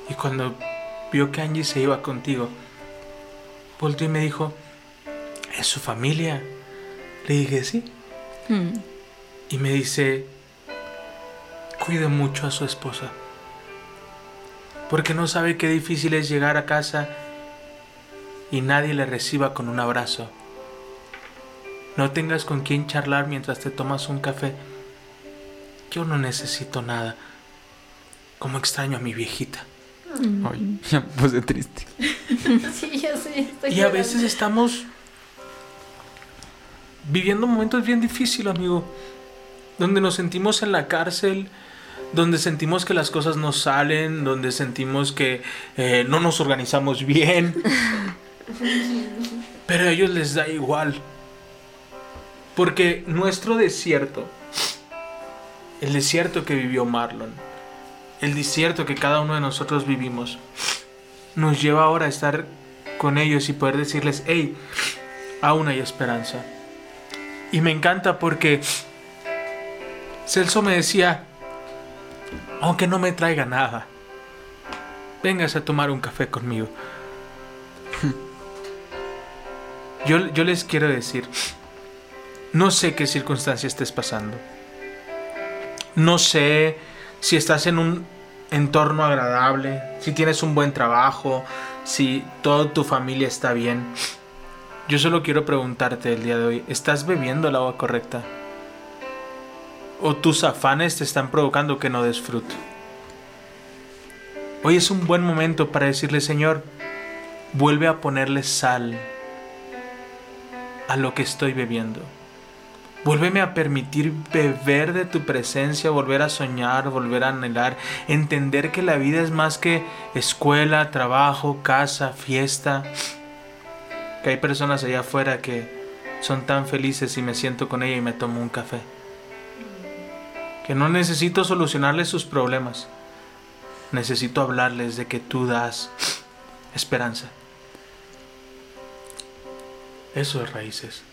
Y cuando vio que Angie se iba contigo, volteó y me dijo, ¿es su familia? Le dije, sí. Hmm. Y me dice, cuide mucho a su esposa. Porque no sabe qué difícil es llegar a casa y nadie le reciba con un abrazo. No tengas con quién charlar mientras te tomas un café. Yo no necesito nada. Como extraño a mi viejita. Ay, ya me puse triste. Sí, yo sí. Estoy Y a veces estamos viviendo momentos bien difíciles, amigo. donde nos sentimos en la cárcel, donde sentimos que las cosas no salen, donde sentimos que eh, no nos organizamos bien. Pero a ellos les da igual. Porque nuestro desierto, el desierto que vivió Marlon, el desierto que cada uno de nosotros vivimos, nos lleva ahora a estar con ellos y poder decirles, hey, aún hay esperanza. Y me encanta porque Celso me decía, aunque no me traiga nada, vengas a tomar un café conmigo. Yo, yo les quiero decir, no sé qué circunstancia estés pasando. No sé si estás en un entorno agradable, si tienes un buen trabajo, si toda tu familia está bien. Yo solo quiero preguntarte el día de hoy, ¿estás bebiendo el agua correcta? ¿O tus afanes te están provocando que no des fruto? Hoy es un buen momento para decirle, Señor, vuelve a ponerle sal a lo que estoy bebiendo. Vuélveme a permitir beber de tu presencia, volver a soñar, volver a anhelar, entender que la vida es más que escuela, trabajo, casa, fiesta. Que hay personas allá afuera que son tan felices y me siento con ella y me tomo un café. Que no necesito solucionarles sus problemas. Necesito hablarles de que tú das esperanza. Eso es raíces.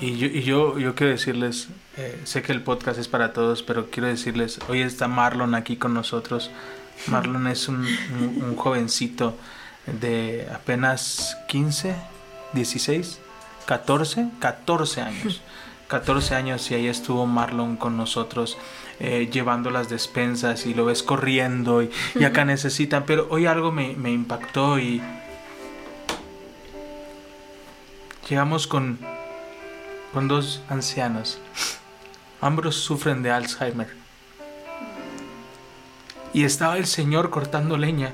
Y yo, y yo, yo quiero decirles, eh, sé que el podcast es para todos, pero quiero decirles, hoy está Marlon aquí con nosotros. Marlon es un, un- un jovencito de apenas 15, 16, 14, 14 años. 14 años y ahí estuvo Marlon con nosotros eh, llevando las despensas y lo ves corriendo y, y acá necesitan, pero hoy algo me, me impactó y llegamos con, con dos ancianos. Ambos sufren de Alzheimer. Y estaba el señor cortando leña.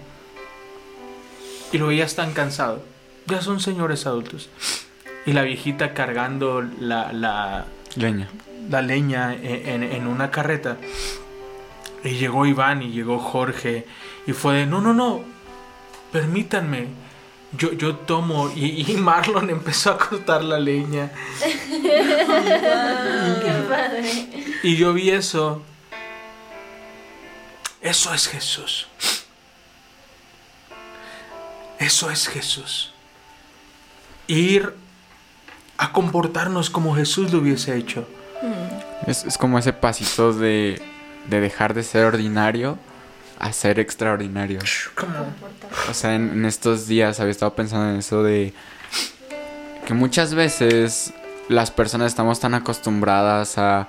Y lo veías tan cansado. Ya son señores adultos. Y la viejita cargando la, la, Leña. la leña en, en- en una carreta. Y llegó Iván y llegó Jorge. Y fue de, no, no, no, permítanme. Yo, yo tomo. Y, y Marlon empezó a cortar la leña. Qué padre. Y yo vi eso. Eso es Jesús. Eso es Jesús. Ir a comportarnos como Jesús lo hubiese hecho. Es, es como ese pasito de, de dejar de ser ordinario a ser extraordinario. O sea, en, en estos días había estado pensando en eso de que muchas veces las personas estamos tan acostumbradas a,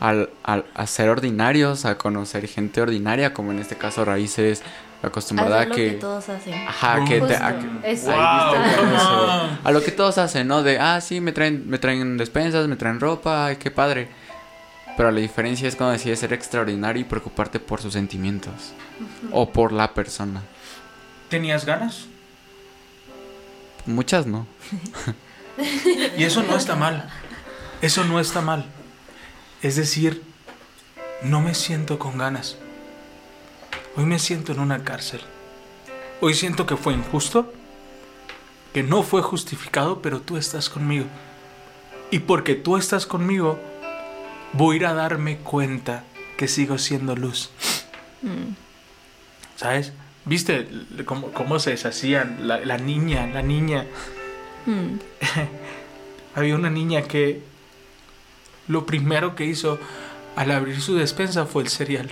al- al- a ser ordinarios, a conocer gente ordinaria, como en este caso Raíces, acostumbrada a lo que... que todos hacen. Ajá, que te... a que- Wow. A lo que todos hacen, ¿no? De, ah, sí, me traen, me traen despensas, me traen ropa, ay, qué padre. Pero la diferencia es cuando decides ser extraordinario y preocuparte por sus sentimientos. O por la persona. ¿Tenías ganas? Muchas no. Y eso no está mal. Eso no está mal. Es decir, no me siento con ganas. Hoy me siento en una cárcel. Hoy siento que fue injusto, que no fue justificado, pero tú estás conmigo. Y porque tú estás conmigo, voy a darme cuenta que sigo siendo luz. ¿Sabes? ¿Viste cómo, cómo se deshacían? La, la niña, la niña. Mm. Había una niña que lo primero que hizo al abrir su despensa fue el cereal.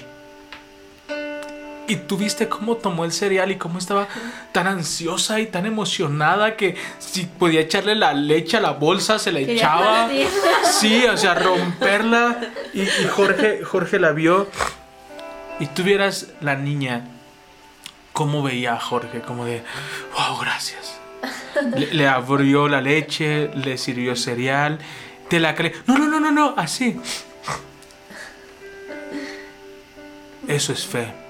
Y tú viste cómo tomó el cereal y cómo estaba tan ansiosa y tan emocionada que si podía echarle la leche a la bolsa se la echaba. Sí, o sea, romperla. Y, y Jorge, Jorge la vio. Y tú vieras la niña cómo veía a Jorge, como de, wow, gracias. Le, le abrió la leche, le sirvió cereal, te la cre... No, no, no, no, no, así. Eso es fe.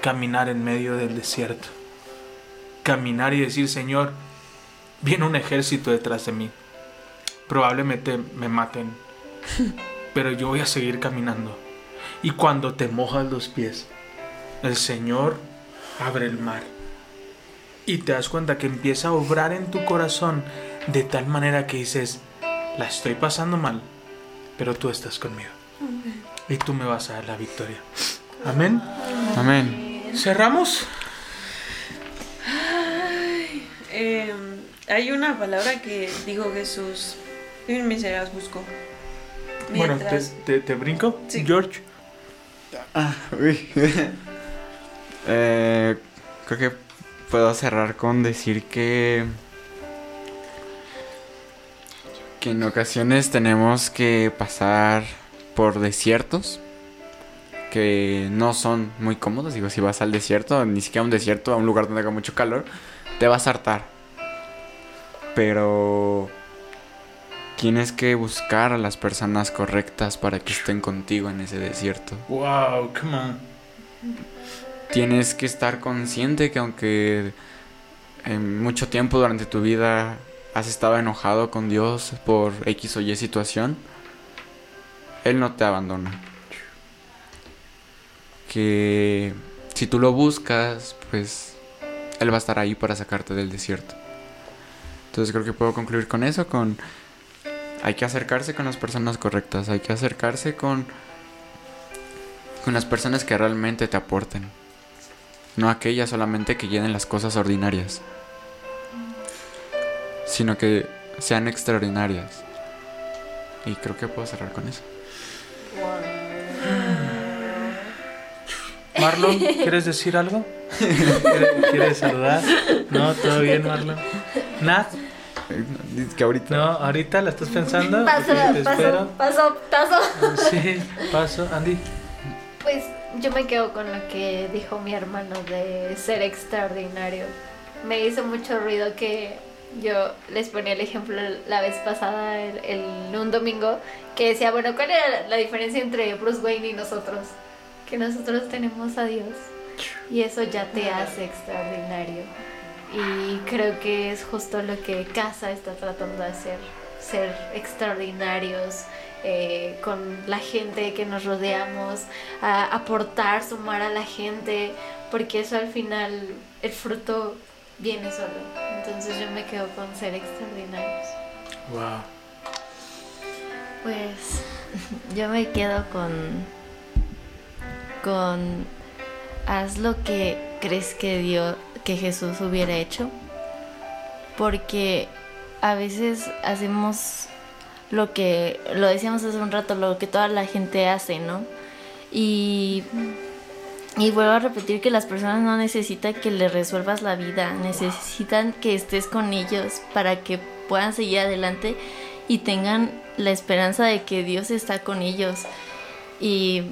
Caminar en medio del desierto. Caminar y decir, Señor, viene un ejército detrás de mí. Probablemente me maten. pero yo voy a seguir caminando. Y cuando te mojas los pies, el Señor abre el mar. Y te das cuenta que empieza a obrar en tu corazón de tal manera que dices, la estoy pasando mal, pero tú estás conmigo. Y tú me vas a dar la victoria. Amén. Amén. ¿Cerramos? Eh, hay una palabra que dijo Jesús. En mis. Bueno, ¿te, Mientras- te- te brinco? Sí. George. Ah, uy. Eh, creo que puedo cerrar con decir que que en ocasiones tenemos que pasar por desiertos que no son muy cómodos. Digo, si vas al desierto, ni siquiera a un desierto, a un lugar donde haga mucho calor, te vas a hartar. Pero tienes que buscar a las personas correctas para que estén contigo en ese desierto. Wow, come on. Tienes que estar consciente que aunque en mucho tiempo durante tu vida has estado enojado con Dios por X o Y situación, Él no te abandona. Que si tú lo buscas, pues Él va a estar ahí para sacarte del desierto. Entonces creo que puedo concluir con eso, con hay que acercarse con las personas correctas, hay que acercarse con con las personas que realmente te aporten. No aquellas solamente que llenen las cosas ordinarias. Sino que sean extraordinarias. Y creo que puedo cerrar con eso. Marlon, ¿quieres decir algo? ¿Quieres, saludar? No, todo bien, Marlon. Nat, que ahorita. no, ahorita la estás pensando. Paso, te paso, espero. paso, paso. Sí, paso, Andy. Pues yo me quedo con lo que dijo mi hermano de ser extraordinario. Me hizo mucho ruido que yo les ponía el ejemplo la vez pasada, el, el- un domingo, que decía, bueno, ¿cuál era la diferencia entre Bruce Wayne y nosotros? Que nosotros tenemos a Dios y eso ya te hace extraordinario. Y creo que es justo lo que Casa está tratando de hacer, ser extraordinarios eh, con la gente que nos rodeamos, a aportar, sumar a la gente, porque eso al final, el fruto viene solo. Entonces yo me quedo con ser extraordinarios. Wow. Pues yo me quedo con con haz lo que crees que Dios que Jesús hubiera hecho porque a veces hacemos lo que lo decíamos hace un rato lo que toda la gente hace, ¿no? Y y vuelvo a repetir que las personas no necesitan que les resuelvas la vida, necesitan que estés con ellos para que puedan seguir adelante y tengan la esperanza de que Dios está con ellos. Y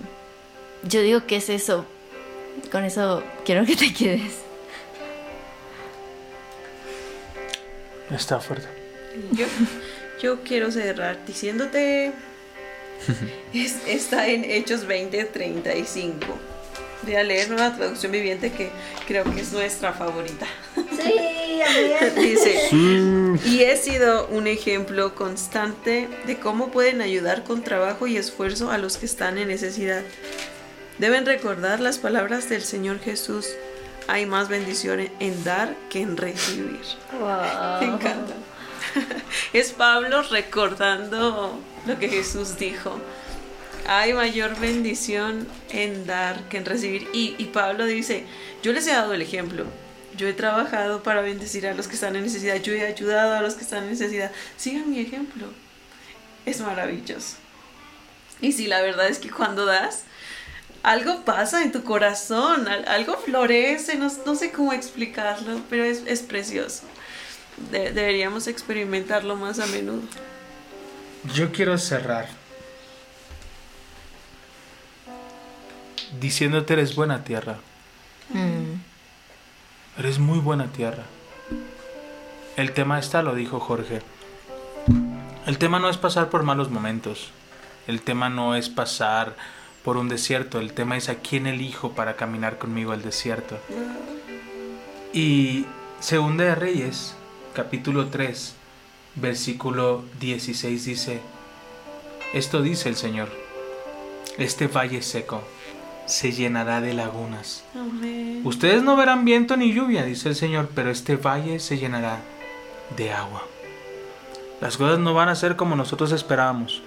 yo digo que es eso. Con eso quiero que te quedes. Está fuerte. Yo, yo quiero cerrar diciéndote. es- está en Hechos 20:35. Voy a leer nueva traducción viviente que creo que es nuestra favorita. Sí. Dice, y he sido un ejemplo constante de cómo pueden ayudar con trabajo y esfuerzo a los que están en necesidad. Deben recordar las palabras del Señor Jesús. Hay más bendición en dar que en recibir. Me encanta. Es Pablo recordando lo que Jesús dijo. Hay mayor bendición en dar que en recibir. Y, y Pablo dice, yo les he dado el ejemplo. Yo he trabajado para bendecir a los que están en necesidad. Yo he ayudado a los que están en necesidad. Sigan mi ejemplo. Es maravilloso. Y sí, la verdad es que cuando das, algo pasa en tu corazón, al- algo florece, no, no sé cómo explicarlo, pero es, es precioso. De- deberíamos experimentarlo más a menudo. Yo quiero cerrar diciéndote eres buena tierra. Mm, Eres muy buena tierra. El tema está, lo dijo Jorge. El tema no es pasar por malos momentos. El tema no es pasar por un desierto. El tema es a quién elijo para caminar conmigo al desierto. Y Segunda de Reyes, capítulo 3, versículo 16 dice, Esto dice el Señor. Este valle seco se llenará de lagunas. Amén. Ustedes no verán viento ni lluvia, dice el Señor, pero este valle se llenará de agua. Las cosas no van a ser como nosotros esperábamos.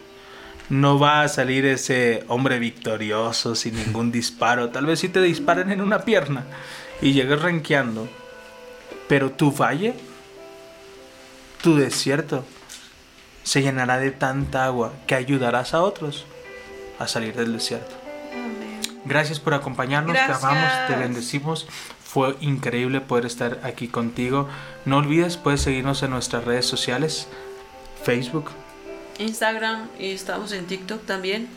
No va a salir ese hombre victorioso sin ningún disparo. Tal vez si te disparen en una pierna y llegues renqueando. Pero tu valle, tu desierto, se llenará de tanta agua que ayudarás a otros a salir del desierto. Gracias por acompañarnos, te amamos, te bendecimos. Fue increíble poder estar aquí contigo. No olvides, puedes seguirnos en nuestras redes sociales, Facebook, Instagram y estamos en TikTok también.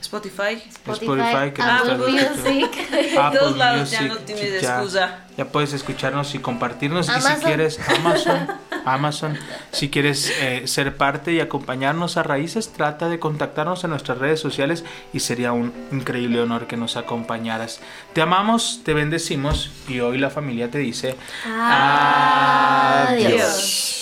Spotify. Spotify, que Apple. Music. En todos lados ya no tienes ya- excusa. Ya puedes escucharnos y compartirnos. Y si quieres, Amazon, Amazon. Si quieres eh, ser parte y acompañarnos a Raíces, trata de contactarnos en nuestras redes sociales y sería un increíble honor que nos acompañaras. Te amamos, te bendecimos y hoy la familia te dice Adiós. Adiós.